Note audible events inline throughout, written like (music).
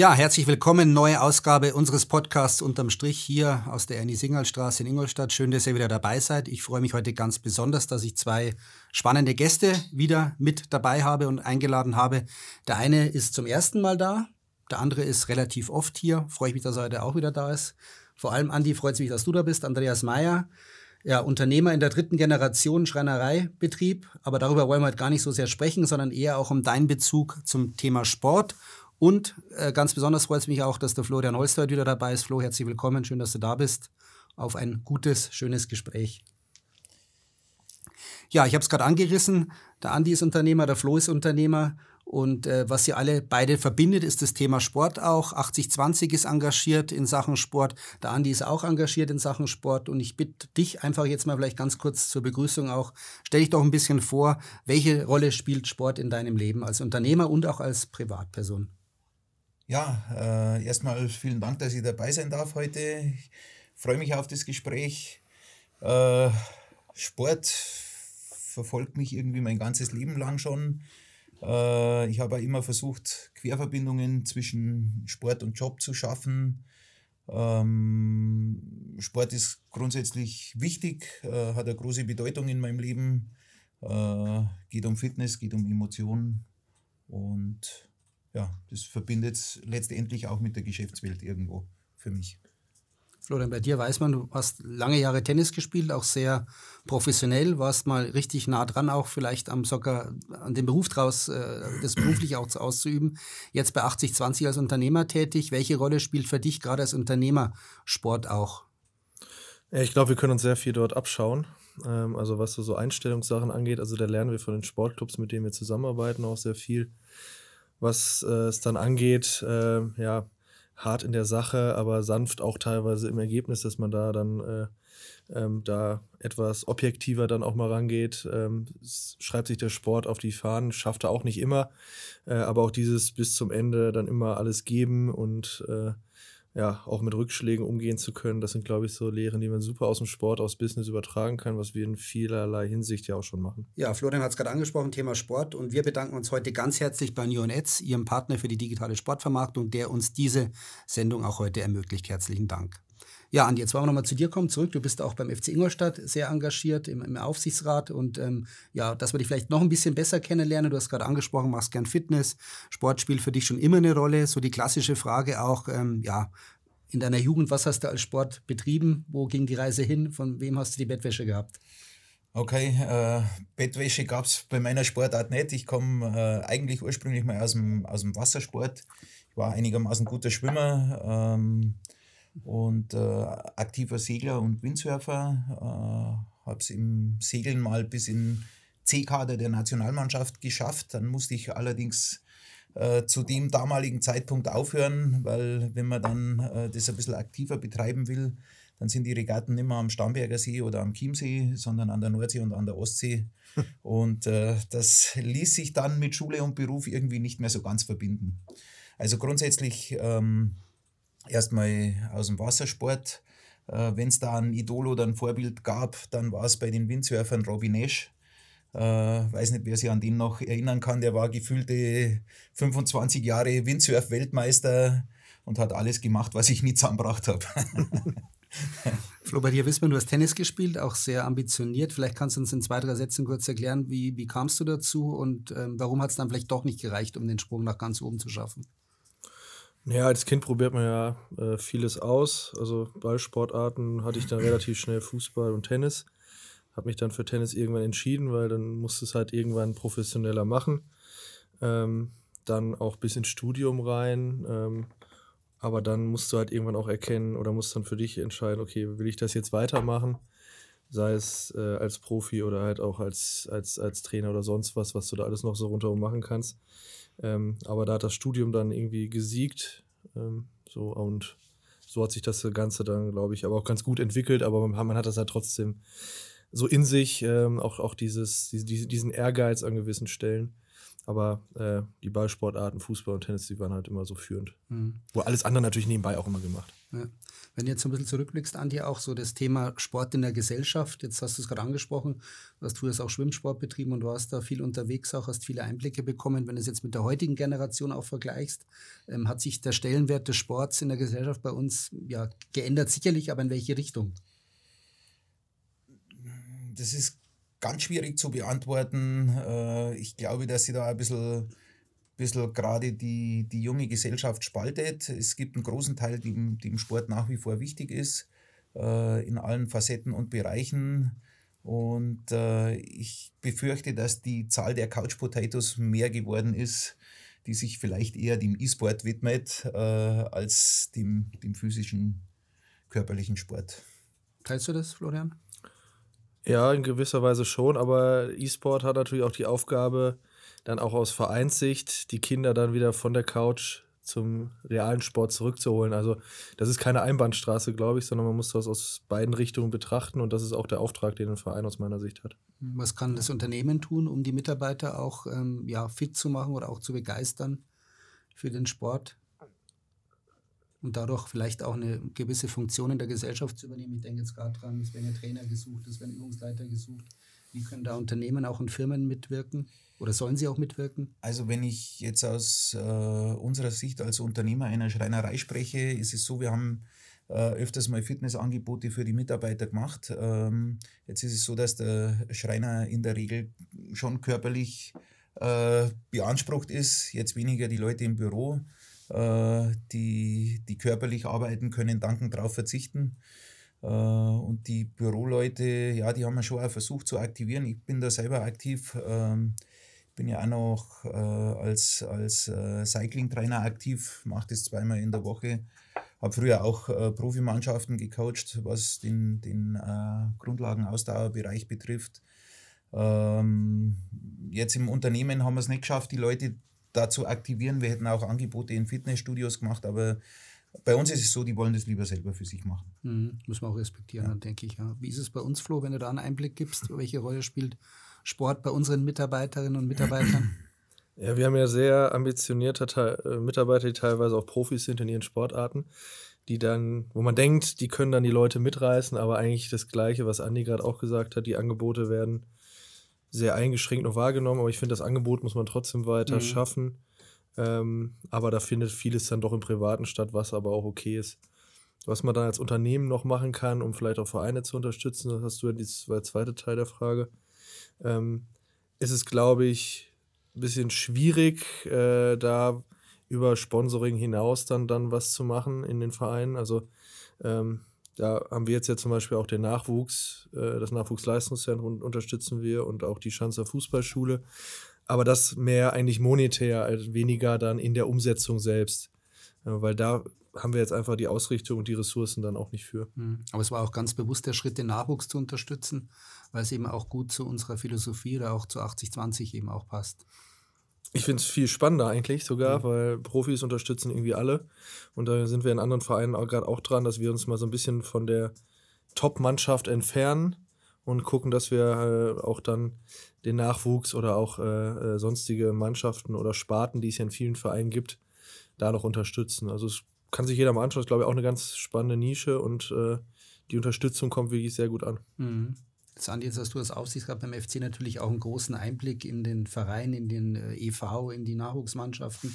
Ja, herzlich willkommen. Neue Ausgabe unseres Podcasts unterm Strich hier aus der Ernie-Singal-Straße in Ingolstadt. Schön, dass ihr wieder dabei seid. Ich freue mich heute ganz besonders, dass ich zwei spannende Gäste wieder mit dabei habe und eingeladen habe. Der eine ist zum ersten Mal da, der andere ist relativ oft hier. Freue ich mich, dass er heute auch wieder da ist. Vor allem, Andi, freut es mich, dass du da bist. Andreas Meyer, ja, Unternehmer in der dritten Generation Schreinereibetrieb. Aber darüber wollen wir heute gar nicht so sehr sprechen, sondern eher auch um deinen Bezug zum Thema Sport und äh, ganz besonders freut es mich auch, dass der Florian Holster wieder dabei ist. Flo, herzlich willkommen. Schön, dass du da bist. Auf ein gutes, schönes Gespräch. Ja, ich habe es gerade angerissen. Der Andi ist Unternehmer, der Flo ist Unternehmer. Und äh, was sie alle beide verbindet, ist das Thema Sport auch. 80-20 ist engagiert in Sachen Sport. Der Andi ist auch engagiert in Sachen Sport. Und ich bitte dich einfach jetzt mal vielleicht ganz kurz zur Begrüßung auch, stell dich doch ein bisschen vor, welche Rolle spielt Sport in deinem Leben als Unternehmer und auch als Privatperson? Ja, äh, erstmal vielen Dank, dass ich dabei sein darf heute. Ich freue mich auf das Gespräch. Äh, Sport verfolgt mich irgendwie mein ganzes Leben lang schon. Äh, ich habe immer versucht, Querverbindungen zwischen Sport und Job zu schaffen. Ähm, Sport ist grundsätzlich wichtig, äh, hat eine große Bedeutung in meinem Leben. Äh, geht um Fitness, geht um Emotionen und ja, das verbindet es letztendlich auch mit der Geschäftswelt irgendwo für mich. Florian, bei dir weiß man, du hast lange Jahre Tennis gespielt, auch sehr professionell, warst mal richtig nah dran, auch vielleicht am Soccer, an dem Beruf draus, äh, das beruflich auch auszuüben. Jetzt bei 80-20 als Unternehmer tätig. Welche Rolle spielt für dich gerade als Unternehmer Sport auch? Ich glaube, wir können uns sehr viel dort abschauen. Ähm, also was so Einstellungssachen angeht, also da lernen wir von den Sportclubs, mit denen wir zusammenarbeiten, auch sehr viel was äh, es dann angeht. Äh, ja, hart in der Sache, aber sanft auch teilweise im Ergebnis, dass man da dann äh, ähm, da etwas objektiver dann auch mal rangeht. Ähm, schreibt sich der Sport auf die Fahnen, schafft er auch nicht immer, äh, aber auch dieses bis zum Ende dann immer alles geben und äh, ja, auch mit Rückschlägen umgehen zu können. Das sind, glaube ich, so Lehren, die man super aus dem Sport, aus Business übertragen kann, was wir in vielerlei Hinsicht ja auch schon machen. Ja, Florian hat es gerade angesprochen, Thema Sport. Und wir bedanken uns heute ganz herzlich bei Neonetz, Ihrem Partner für die digitale Sportvermarktung, der uns diese Sendung auch heute ermöglicht. Herzlichen Dank. Ja, Andi, jetzt wollen wir nochmal zu dir kommen, zurück. Du bist auch beim FC Ingolstadt sehr engagiert im, im Aufsichtsrat und ähm, ja, dass wir dich vielleicht noch ein bisschen besser kennenlernen. Du hast gerade angesprochen, machst gern Fitness. Sport spielt für dich schon immer eine Rolle. So die klassische Frage auch, ähm, ja, in deiner Jugend, was hast du als Sport betrieben? Wo ging die Reise hin? Von wem hast du die Bettwäsche gehabt? Okay, äh, Bettwäsche gab es bei meiner Sportart nicht. Ich komme äh, eigentlich ursprünglich mal aus dem, aus dem Wassersport. Ich war einigermaßen guter Schwimmer. Ähm, und äh, aktiver Segler und Windsurfer. Äh, habe es im Segeln mal bis in C-Kader der Nationalmannschaft geschafft. Dann musste ich allerdings äh, zu dem damaligen Zeitpunkt aufhören, weil wenn man dann äh, das ein bisschen aktiver betreiben will, dann sind die Regatten nicht mehr am Starnberger See oder am Chiemsee, sondern an der Nordsee und an der Ostsee. (laughs) und äh, das ließ sich dann mit Schule und Beruf irgendwie nicht mehr so ganz verbinden. Also grundsätzlich ähm, erstmal aus dem Wassersport. Äh, Wenn es da ein Idol oder ein Vorbild gab, dann war es bei den Windsurfern Robin Nash. Äh, weiß nicht, wer sich an den noch erinnern kann. Der war gefühlte 25 Jahre Windsurf-Weltmeister und hat alles gemacht, was ich nie zusammengebracht habe. (laughs) Flo, bei dir wissen wir, du hast Tennis gespielt, auch sehr ambitioniert. Vielleicht kannst du uns in zwei, drei Sätzen kurz erklären, wie, wie kamst du dazu und ähm, warum hat es dann vielleicht doch nicht gereicht, um den Sprung nach ganz oben zu schaffen? Ja, als Kind probiert man ja äh, vieles aus. Also Ballsportarten hatte ich dann (clears throat) relativ schnell Fußball und Tennis. Habe mich dann für Tennis irgendwann entschieden, weil dann musste es halt irgendwann professioneller machen. Ähm, dann auch bis ins Studium rein. Ähm, aber dann musst du halt irgendwann auch erkennen oder musst dann für dich entscheiden, okay, will ich das jetzt weitermachen? Sei es äh, als Profi oder halt auch als, als, als Trainer oder sonst was, was du da alles noch so rundherum machen kannst. Ähm, aber da hat das Studium dann irgendwie gesiegt. Ähm, so und so hat sich das Ganze dann, glaube ich, aber auch ganz gut entwickelt. Aber man, man hat das halt trotzdem so in sich, ähm, auch, auch dieses, diese, diesen Ehrgeiz an gewissen Stellen. Aber äh, die Ballsportarten, Fußball und Tennis, die waren halt immer so führend. Mhm. Wo alles andere natürlich nebenbei auch immer gemacht. Ja. Wenn du jetzt ein bisschen zurückblickst, Andi, auch so das Thema Sport in der Gesellschaft, jetzt hast du es gerade angesprochen, du hast auch Schwimmsport betrieben und warst da viel unterwegs, auch hast viele Einblicke bekommen. Wenn du es jetzt mit der heutigen Generation auch vergleichst, ähm, hat sich der Stellenwert des Sports in der Gesellschaft bei uns ja geändert, sicherlich, aber in welche Richtung? Das ist ganz schwierig zu beantworten. Äh, ich glaube, dass sie da ein bisschen bisschen gerade die, die junge Gesellschaft spaltet. Es gibt einen großen Teil, die, die im Sport nach wie vor wichtig ist, äh, in allen Facetten und Bereichen. Und äh, ich befürchte, dass die Zahl der Couch Potatoes mehr geworden ist, die sich vielleicht eher dem E-Sport widmet, äh, als dem, dem physischen, körperlichen Sport. Teilst du das, Florian? Ja, in gewisser Weise schon, aber E-Sport hat natürlich auch die Aufgabe, dann auch aus Vereinssicht die Kinder dann wieder von der Couch zum realen Sport zurückzuholen. Also das ist keine Einbahnstraße, glaube ich, sondern man muss das aus beiden Richtungen betrachten und das ist auch der Auftrag, den ein Verein aus meiner Sicht hat. Was kann das Unternehmen tun, um die Mitarbeiter auch ähm, ja, fit zu machen oder auch zu begeistern für den Sport? Und dadurch vielleicht auch eine gewisse Funktion in der Gesellschaft zu übernehmen. Ich denke jetzt gerade dran, es werden ja Trainer gesucht, es werden Übungsleiter gesucht. Wie können da Unternehmen auch in Firmen mitwirken? Oder sollen sie auch mitwirken? Also wenn ich jetzt aus äh, unserer Sicht als Unternehmer einer Schreinerei spreche, ist es so, wir haben äh, öfters mal Fitnessangebote für die Mitarbeiter gemacht. Ähm, jetzt ist es so, dass der Schreiner in der Regel schon körperlich äh, beansprucht ist, jetzt weniger die Leute im Büro, äh, die, die körperlich arbeiten können, danken darauf verzichten. Äh, und die Büroleute, ja, die haben wir schon auch versucht zu aktivieren. Ich bin da selber aktiv. Ähm, bin ja auch noch äh, als, als äh, Cycling-Trainer aktiv, mache das zweimal in der Woche. Habe früher auch Profimannschaften gecoacht, was den, den Grundlagenausdauerbereich betrifft. Ähm, jetzt im Unternehmen haben wir es nicht geschafft, die Leute da zu aktivieren. Wir hätten auch Angebote in Fitnessstudios gemacht, aber bei uns ist es so, die wollen das lieber selber für sich machen. Mhm, muss man auch respektieren, ja. denke ich. Ja. Wie ist es bei uns, Flo, wenn du da einen Einblick gibst, welche Rolle spielt Sport bei unseren Mitarbeiterinnen und Mitarbeitern? (clears throat) Ja, wir haben ja sehr ambitionierte äh, Mitarbeiter, die teilweise auch Profis sind in ihren Sportarten, die dann, wo man denkt, die können dann die Leute mitreißen, aber eigentlich das Gleiche, was Andi gerade auch gesagt hat, die Angebote werden sehr eingeschränkt noch wahrgenommen, aber ich finde, das Angebot muss man trotzdem weiter mhm. schaffen. Ähm, aber da findet vieles dann doch im Privaten statt, was aber auch okay ist. Was man dann als Unternehmen noch machen kann, um vielleicht auch Vereine zu unterstützen, das hast du ja der zweite Teil der Frage ähm, ist es, glaube ich, ein bisschen schwierig, äh, da über Sponsoring hinaus dann, dann was zu machen in den Vereinen. Also ähm, da haben wir jetzt ja zum Beispiel auch den Nachwuchs, äh, das Nachwuchsleistungszentrum unterstützen wir und auch die Schanzer Fußballschule. Aber das mehr eigentlich monetär, als weniger dann in der Umsetzung selbst. Weil da haben wir jetzt einfach die Ausrichtung und die Ressourcen dann auch nicht für. Hm. Aber es war auch ganz bewusst der Schritt, den Nachwuchs zu unterstützen, weil es eben auch gut zu unserer Philosophie oder auch zu 80-20 eben auch passt. Ich finde es viel spannender eigentlich sogar, mhm. weil Profis unterstützen irgendwie alle. Und da sind wir in anderen Vereinen gerade auch dran, dass wir uns mal so ein bisschen von der Top-Mannschaft entfernen und gucken, dass wir äh, auch dann den Nachwuchs oder auch äh, äh, sonstige Mannschaften oder Sparten, die es ja in vielen Vereinen gibt, da noch unterstützen. Also es kann sich jeder mal anschauen. Das ist, glaube ich, auch eine ganz spannende Nische und äh, die Unterstützung kommt wirklich sehr gut an. Mhm. Sandi, jetzt hast du als Aufsichtsrat beim FC natürlich auch einen großen Einblick in den Verein, in den äh, EV, in die Nachwuchsmannschaften.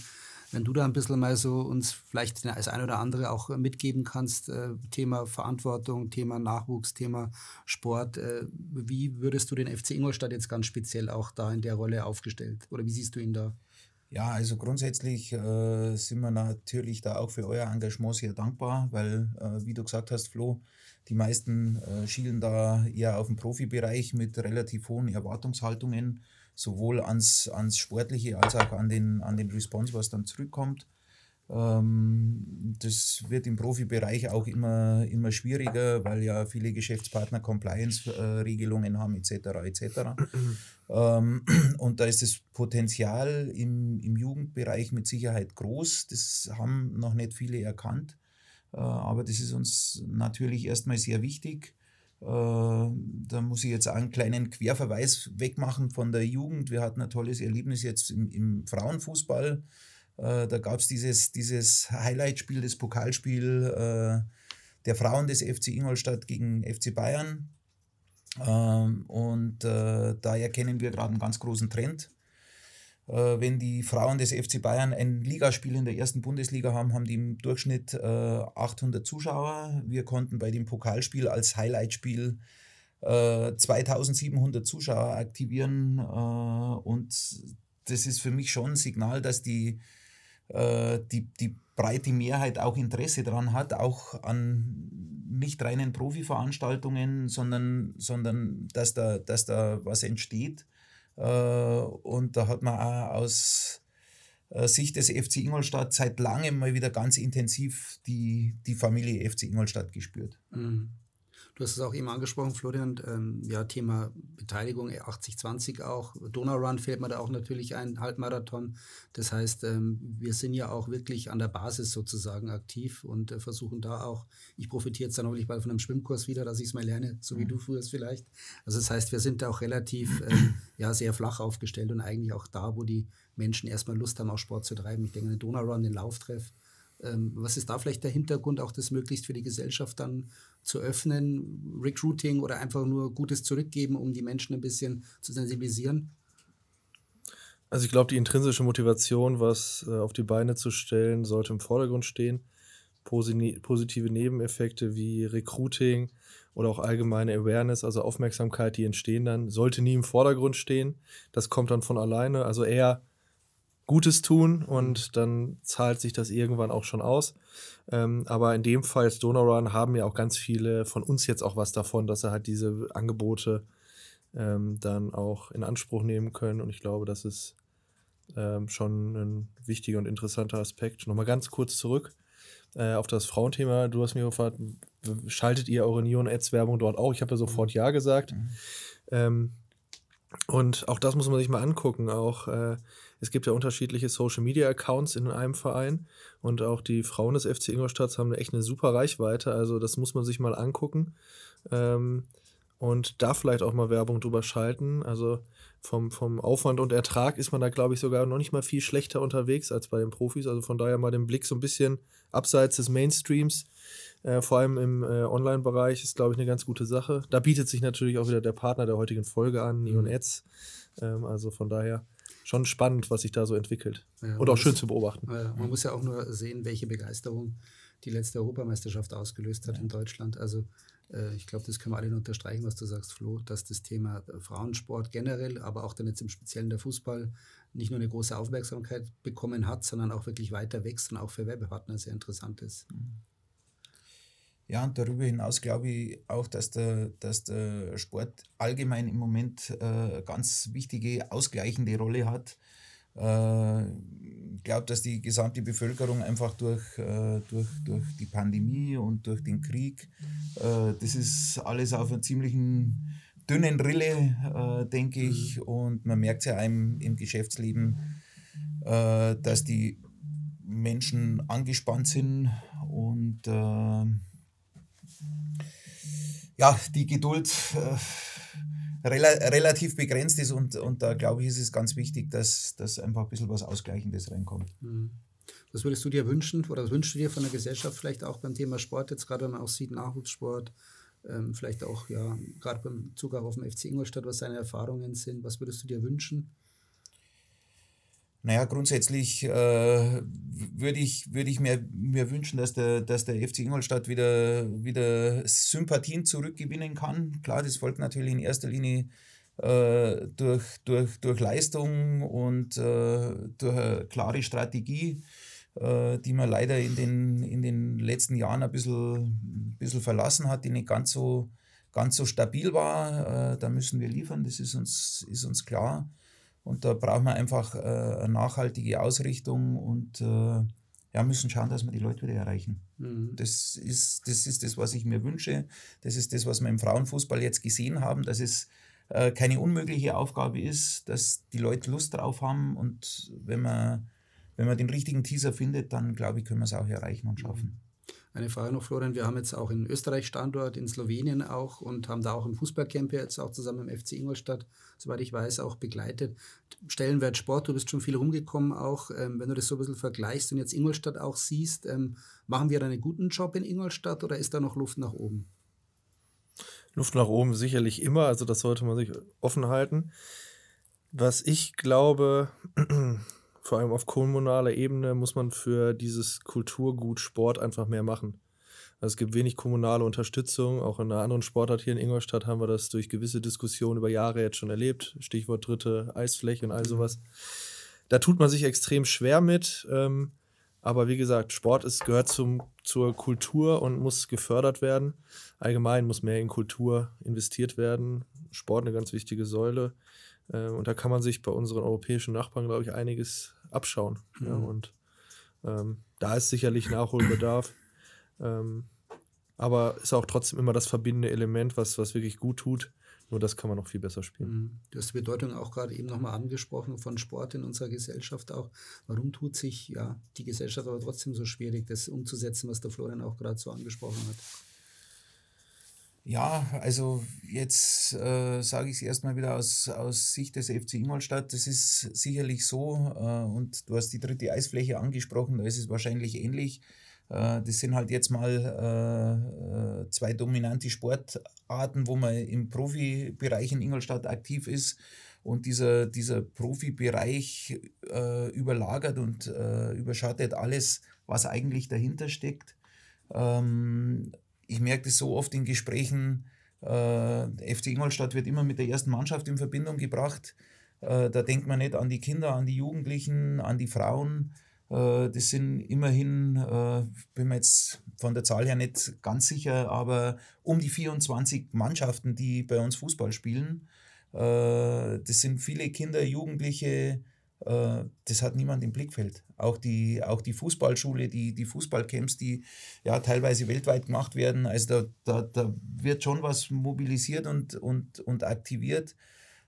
Wenn du da ein bisschen mal so uns vielleicht als ein oder andere auch äh, mitgeben kannst, äh, Thema Verantwortung, Thema Nachwuchs, Thema Sport, äh, wie würdest du den FC Ingolstadt jetzt ganz speziell auch da in der Rolle aufgestellt? Oder wie siehst du ihn da? Ja, also grundsätzlich äh, sind wir natürlich da auch für euer Engagement sehr dankbar, weil, äh, wie du gesagt hast, Flo, die meisten äh, schielen da eher auf den Profibereich mit relativ hohen Erwartungshaltungen, sowohl ans, ans Sportliche als auch an den, an den Response, was dann zurückkommt. Ähm, das wird im Profibereich auch immer, immer schwieriger, weil ja viele Geschäftspartner Compliance-Regelungen haben etc. etc. ähm, und da ist das Potenzial im, im Jugendbereich mit Sicherheit groß. Das haben noch nicht viele erkannt. Äh, aber das ist uns natürlich erstmal sehr wichtig. Äh, da muss ich jetzt einen kleinen Querverweis wegmachen von der Jugend. Wir hatten ein tolles Erlebnis jetzt im, im Frauenfußball. Äh, da gab es dieses, dieses Highlight-Spiel, das Pokalspiel äh, der Frauen des FC Ingolstadt gegen FC Bayern. Ähm, und da erkennen wir gerade einen ganz großen Trend. Äh, wenn die Frauen des FC Bayern ein Ligaspiel in der ersten Bundesliga haben, haben die im Durchschnitt äh, 800 Zuschauer. Wir konnten bei dem Pokalspiel als Highlightspiel äh, 2700 Zuschauer aktivieren. Äh, und das ist für mich schon ein Signal, dass die, äh, die, die breite Mehrheit auch Interesse daran hat, auch an nicht reinen Profiveranstaltungen, sondern, sondern dass, da, dass da was entsteht. Äh, und da hat man auch aus äh, Sicht des FC Ingolstadt seit langem mal wieder ganz intensiv die, die Familie FC Ingolstadt gespürt. Mhm. Du hast es auch eben angesprochen, Florian, ähm, ja, Thema Beteiligung 80-20 auch. Donaurun fällt mir da auch natürlich ein, Halbmarathon. Das heißt, ähm, wir sind ja auch wirklich an der Basis sozusagen aktiv und äh, versuchen da auch, ich profitiere jetzt dann hoffentlich bald von einem Schwimmkurs wieder, dass ich es mal lerne, so wie du früher vielleicht. Also das heißt, wir sind da auch relativ, ähm, (laughs) ja, sehr flach aufgestellt und eigentlich auch da, wo die Menschen erstmal Lust haben, auch Sport zu treiben. Ich denke an den Donaurun, den Lauftreff. Ähm, was ist da vielleicht der Hintergrund, auch das möglichst für die Gesellschaft dann zu öffnen, Recruiting oder einfach nur Gutes zurückgeben, um die Menschen ein bisschen zu sensibilisieren? Also ich glaube, die intrinsische Motivation, was äh, auf die Beine zu stellen, sollte im Vordergrund stehen. Posi positive Nebeneffekte wie Recruiting oder auch allgemeine Awareness, also Aufmerksamkeit, die entstehen dann, sollte nie im Vordergrund stehen. Das kommt dann von alleine. Also eher Gutes tun und dann zahlt sich das irgendwann auch schon aus. Ähm, aber in dem Fall als Donor haben ja auch ganz viele von uns jetzt auch was davon, dass sie halt diese Angebote ähm, dann auch in Anspruch nehmen können. Und ich glaube, das ist ähm, schon ein wichtiger und interessanter Aspekt. Nochmal ganz kurz zurück äh, auf das Frauenthema. Du hast mir gefragt, schaltet ihr eure Neon-Ads-Werbung dort auch? Ich habe ja sofort mhm. Ja gesagt. Mhm. Und auch das muss man sich mal angucken. Auch äh, es gibt ja unterschiedliche Social Media Accounts in einem Verein und auch die Frauen des FC Ingolstadt haben echt eine super Reichweite. Also das muss man sich mal angucken ähm, und da vielleicht auch mal Werbung drüber schalten. Also vom, vom Aufwand und Ertrag ist man da, glaube ich, sogar noch nicht mal viel schlechter unterwegs als bei den Profis. Also von daher mal den Blick so ein bisschen abseits des Mainstreams. Äh, vor allem im äh, Online-Bereich ist, glaube ich, eine ganz gute Sache. Da bietet sich natürlich auch wieder der Partner der heutigen Folge an, Neon Ads. Ähm, also von daher schon spannend, was sich da so entwickelt. Ja, und auch schön muss, zu beobachten. Ja, man muss ja auch nur sehen, welche Begeisterung die letzte Europameisterschaft ausgelöst hat ja. in Deutschland. Also äh, ich glaube, das können wir alle nur unterstreichen, was du sagst, Flo, dass das Thema Frauensport generell, aber auch dann jetzt im Speziellen der Fußball nicht nur eine große Aufmerksamkeit bekommen hat, sondern auch wirklich weiter wächst und auch für Werbepartner sehr interessant ist. Mhm. Ja, und darüber hinaus glaube ich auch, dass der, dass der Sport allgemein im Moment äh, eine ganz wichtige ausgleichende Rolle hat. Äh, ich glaube, dass die gesamte Bevölkerung einfach durch, äh, durch, durch die Pandemie und durch den Krieg, äh, das ist alles auf einer ziemlichen dünnen Rille, äh, denke ich. Und man merkt es ja einem im Geschäftsleben, äh, dass die Menschen angespannt sind und ja, die Geduld äh, rela relativ begrenzt ist und, und da glaube ich, ist es ganz wichtig, dass, dass einfach ein bisschen was Ausgleichendes reinkommt. Mhm. Was würdest du dir wünschen oder was wünschst du dir von der Gesellschaft vielleicht auch beim Thema Sport, jetzt gerade wenn man auch sieht, Nachwuchssport, ähm, vielleicht auch, ja, gerade beim Zug auf dem FC Ingolstadt, was seine Erfahrungen sind, was würdest du dir wünschen? Naja, grundsätzlich äh, würde ich, würd ich mir, mir wünschen, dass der, dass der FC Ingolstadt wieder, wieder Sympathien zurückgewinnen kann. Klar, das folgt natürlich in erster Linie äh, durch, durch, durch Leistung und äh, durch eine klare Strategie, äh, die man leider in den, in den letzten Jahren ein bisschen, ein bisschen verlassen hat, die nicht ganz so, ganz so stabil war. Äh, da müssen wir liefern, das ist uns, ist uns klar. Und da brauchen wir einfach äh, eine nachhaltige Ausrichtung und äh, ja, müssen schauen, dass wir die Leute wieder erreichen. Mhm. Das, ist, das ist das, was ich mir wünsche. Das ist das, was wir im Frauenfußball jetzt gesehen haben, dass es äh, keine unmögliche Aufgabe ist, dass die Leute Lust drauf haben und wenn man, wenn man den richtigen Teaser findet, dann glaube ich, können wir es auch erreichen und schaffen. Eine Frage noch, Florian. Wir haben jetzt auch in Österreich Standort, in Slowenien auch und haben da auch im Fußballcamp jetzt auch zusammen im FC Ingolstadt, soweit ich weiß, auch begleitet. Stellenwert Sport, du bist schon viel rumgekommen auch. Ähm, wenn du das so ein bisschen vergleichst und jetzt Ingolstadt auch siehst, ähm, machen wir da einen guten Job in Ingolstadt oder ist da noch Luft nach oben? Luft nach oben sicherlich immer, also das sollte man sich offen halten. Was ich glaube, (clears throat) vor allem auf kommunaler Ebene muss man für dieses Kulturgut Sport einfach mehr machen. Also es gibt wenig kommunale Unterstützung. Auch in einer anderen Sportart hier in Ingolstadt haben wir das durch gewisse Diskussionen über Jahre jetzt schon erlebt. Stichwort dritte Eisfläche und all sowas. Da tut man sich extrem schwer mit. Ähm, aber wie gesagt, Sport ist, gehört zum, zur Kultur und muss gefördert werden. Allgemein muss mehr in Kultur investiert werden. Sport eine ganz wichtige Säule. Äh, und da kann man sich bei unseren europäischen Nachbarn, glaube ich, einiges abschauen. Mhm. Ja, und ähm, da ist sicherlich Nachholbedarf. Ähm, aber ist auch trotzdem immer das verbindende Element, was, was wirklich gut tut. Nur das kann man noch viel besser spielen. Mhm. Du hast die Bedeutung auch gerade eben nochmal angesprochen von Sport in unserer Gesellschaft auch. Warum tut sich ja die Gesellschaft aber trotzdem so schwierig, das umzusetzen, was der Florian auch gerade so angesprochen hat? Ja, also jetzt äh, sage ich es erstmal wieder aus, aus Sicht des FC Ingolstadt. Das ist sicherlich so. Äh, und du hast die dritte Eisfläche angesprochen, da ist es wahrscheinlich ähnlich. Äh, das sind halt jetzt mal äh, äh, zwei dominante Sportarten, wo man im Profibereich in Ingolstadt aktiv ist. Und dieser, dieser Profibereich äh, überlagert und überschattet alles, was eigentlich dahinter steckt. Ähm, ich merke das so oft in Gesprächen, äh, FC Ingolstadt wird immer mit der ersten Mannschaft in Verbindung gebracht. Äh, da denkt man nicht an die Kinder, an die Jugendlichen, an die Frauen. Äh, das sind immerhin, äh, bin mir jetzt von der Zahl her nicht ganz sicher, aber um die 24 Mannschaften, die bei uns Fußball spielen. Äh, das sind viele Kinder, Jugendliche, das hat niemand im Blickfeld. Auch die, auch die Fußballschule, die, die Fußballcamps, die ja teilweise weltweit gemacht werden, also da, da, da wird schon was mobilisiert und, und, und aktiviert.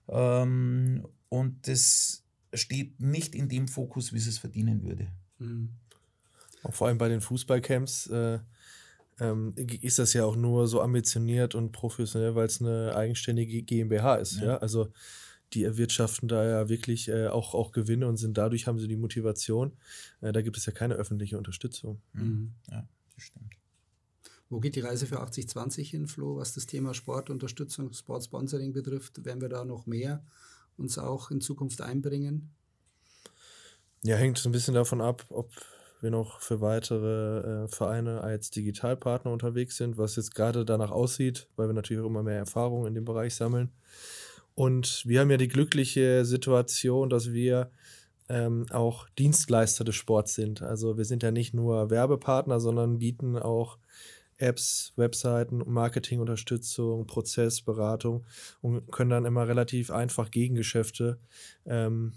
Ähm, und das steht nicht in dem Fokus, wie es verdienen würde. Mhm. Auch vor allem bei den Fußballcamps äh, ähm, ist das ja auch nur so ambitioniert und professionell, weil es eine eigenständige GmbH ist. Ja. ja? Also die erwirtschaften da ja wirklich äh, auch, auch Gewinne und sind dadurch haben sie die Motivation. Äh, da gibt es ja keine öffentliche Unterstützung. Mhm. Ja, das stimmt. Wo geht die Reise für 8020 hin, Flo, was das Thema Sportunterstützung, Sportsponsoring betrifft? Werden wir da noch mehr uns auch in Zukunft einbringen? Ja, hängt so ein bisschen davon ab, ob wir noch für weitere äh, Vereine als Digitalpartner unterwegs sind, was jetzt gerade danach aussieht, weil wir natürlich auch immer mehr Erfahrung in dem Bereich sammeln. Und wir haben ja die glückliche Situation, dass wir ähm, auch Dienstleister des Sports sind. Also wir sind ja nicht nur Werbepartner, sondern bieten auch Apps, Webseiten, Marketingunterstützung, Prozessberatung und können dann immer relativ einfach Gegengeschäfte ähm,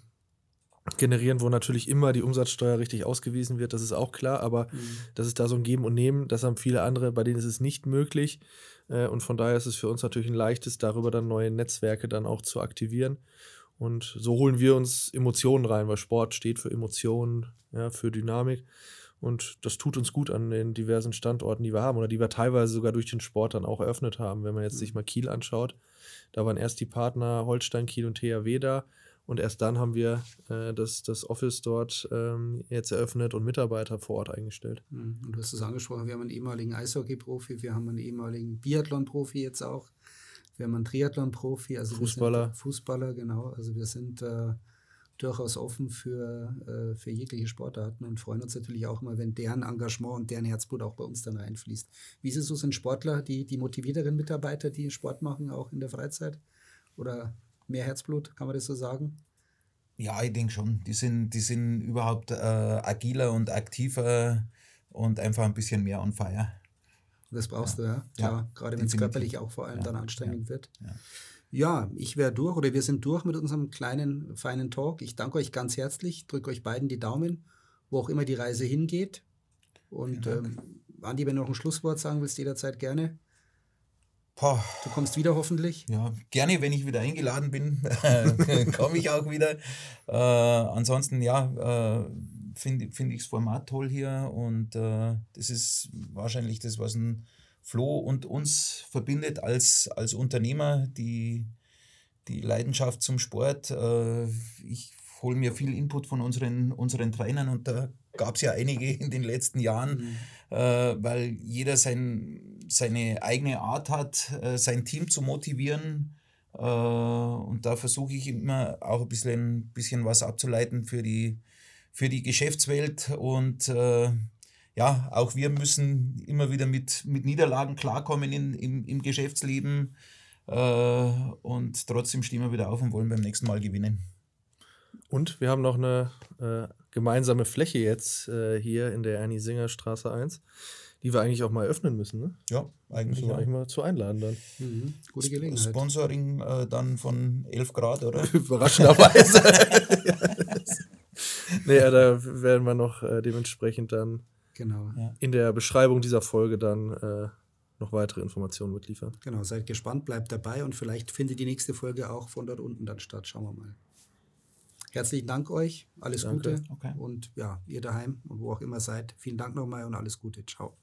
generieren, wo natürlich immer die Umsatzsteuer richtig ausgewiesen wird, das ist auch klar, aber mhm. das ist da so ein Geben und Nehmen, das haben viele andere, bei denen ist es nicht möglich. Äh, und von daher ist es für uns natürlich ein leichtes, darüber dann neue Netzwerke dann auch zu aktivieren. Und so holen wir uns Emotionen rein, weil Sport steht für Emotionen, ja, für Dynamik. Und das tut uns gut an den diversen Standorten, die wir haben oder die wir teilweise sogar durch den Sport dann auch eröffnet haben. Wenn man jetzt sich mhm. mal Kiel anschaut, da waren erst die Partner Holstein, Kiel und THW da. Und erst dann haben wir äh, das, das Office dort ähm, jetzt eröffnet und Mitarbeiter vor Ort eingestellt. Mhm. Und du hast es angesprochen, wir haben einen ehemaligen Eishockey-Profi, wir haben einen ehemaligen Biathlon-Profi jetzt auch, wir haben einen Triathlon-Profi, also Fußballer. Fußballer, genau. Also wir sind äh, durchaus offen für, äh, für jegliche Sportarten und freuen uns natürlich auch immer, wenn deren Engagement und deren Herzblut auch bei uns dann reinfließt. Wie ist es so, sind Sportler die, die motivierteren Mitarbeiter, die Sport machen, auch in der Freizeit? Oder mehr Herzblut, kann man das so sagen? Ja, ich denke schon. Die sind, die sind überhaupt äh, agiler und aktiver und einfach ein bisschen mehr on fire. Das brauchst ja. du, ja. Klar, ja, gerade wenn es körperlich auch vor allem ja, dann anstrengend wird. Ja, ich wäre durch oder wir sind durch mit unserem kleinen, feinen Talk. Ich danke euch ganz herzlich, drücke euch beiden die Daumen, wo auch immer die Reise hingeht. Und ähm, Andi, wenn du noch ein Schlusswort sagen willst, jederzeit gerne. Boah. Du kommst wieder hoffentlich? Ja, gerne, wenn ich wieder eingeladen bin, (laughs) komme ich auch wieder. Äh, ansonsten, ja, äh, finde find ich das Format toll hier und äh, das ist wahrscheinlich das, was ein Flo und uns verbindet als, als Unternehmer, die, die Leidenschaft zum Sport. Äh, ich hole mir viel Input von unseren, unseren Trainern und da gab es ja einige in den letzten Jahren, mhm. äh, weil jeder sein, seine eigene Art hat, äh, sein Team zu motivieren. Äh, und da versuche ich immer auch ein bisschen, bisschen was abzuleiten für die, für die Geschäftswelt. Und äh, ja, auch wir müssen immer wieder mit, mit Niederlagen klarkommen in, im, im Geschäftsleben. Äh, und trotzdem stehen wir wieder auf und wollen beim nächsten Mal gewinnen. Und wir haben noch eine äh, gemeinsame Fläche jetzt äh, hier in der Ernie Singer Straße 1, die wir eigentlich auch mal öffnen müssen. Ne? Ja, eigentlich. Müssen wir eigentlich mal zu einladen dann. Mhm. Gute Gelegenheit. Sponsoring äh, dann von 11 Grad, oder? (laughs) Überraschenderweise. (laughs) nee, ja, da werden wir noch äh, dementsprechend dann genau. in der Beschreibung dieser Folge dann äh, noch weitere Informationen mitliefern. Genau, seid gespannt, bleibt dabei und vielleicht findet die nächste Folge auch von dort unten dann statt. Schauen wir mal. Herzlichen Dank euch, alles Danke. Gute okay. und ja, ihr daheim und wo auch immer seid, vielen Dank nochmal und alles Gute. Ciao.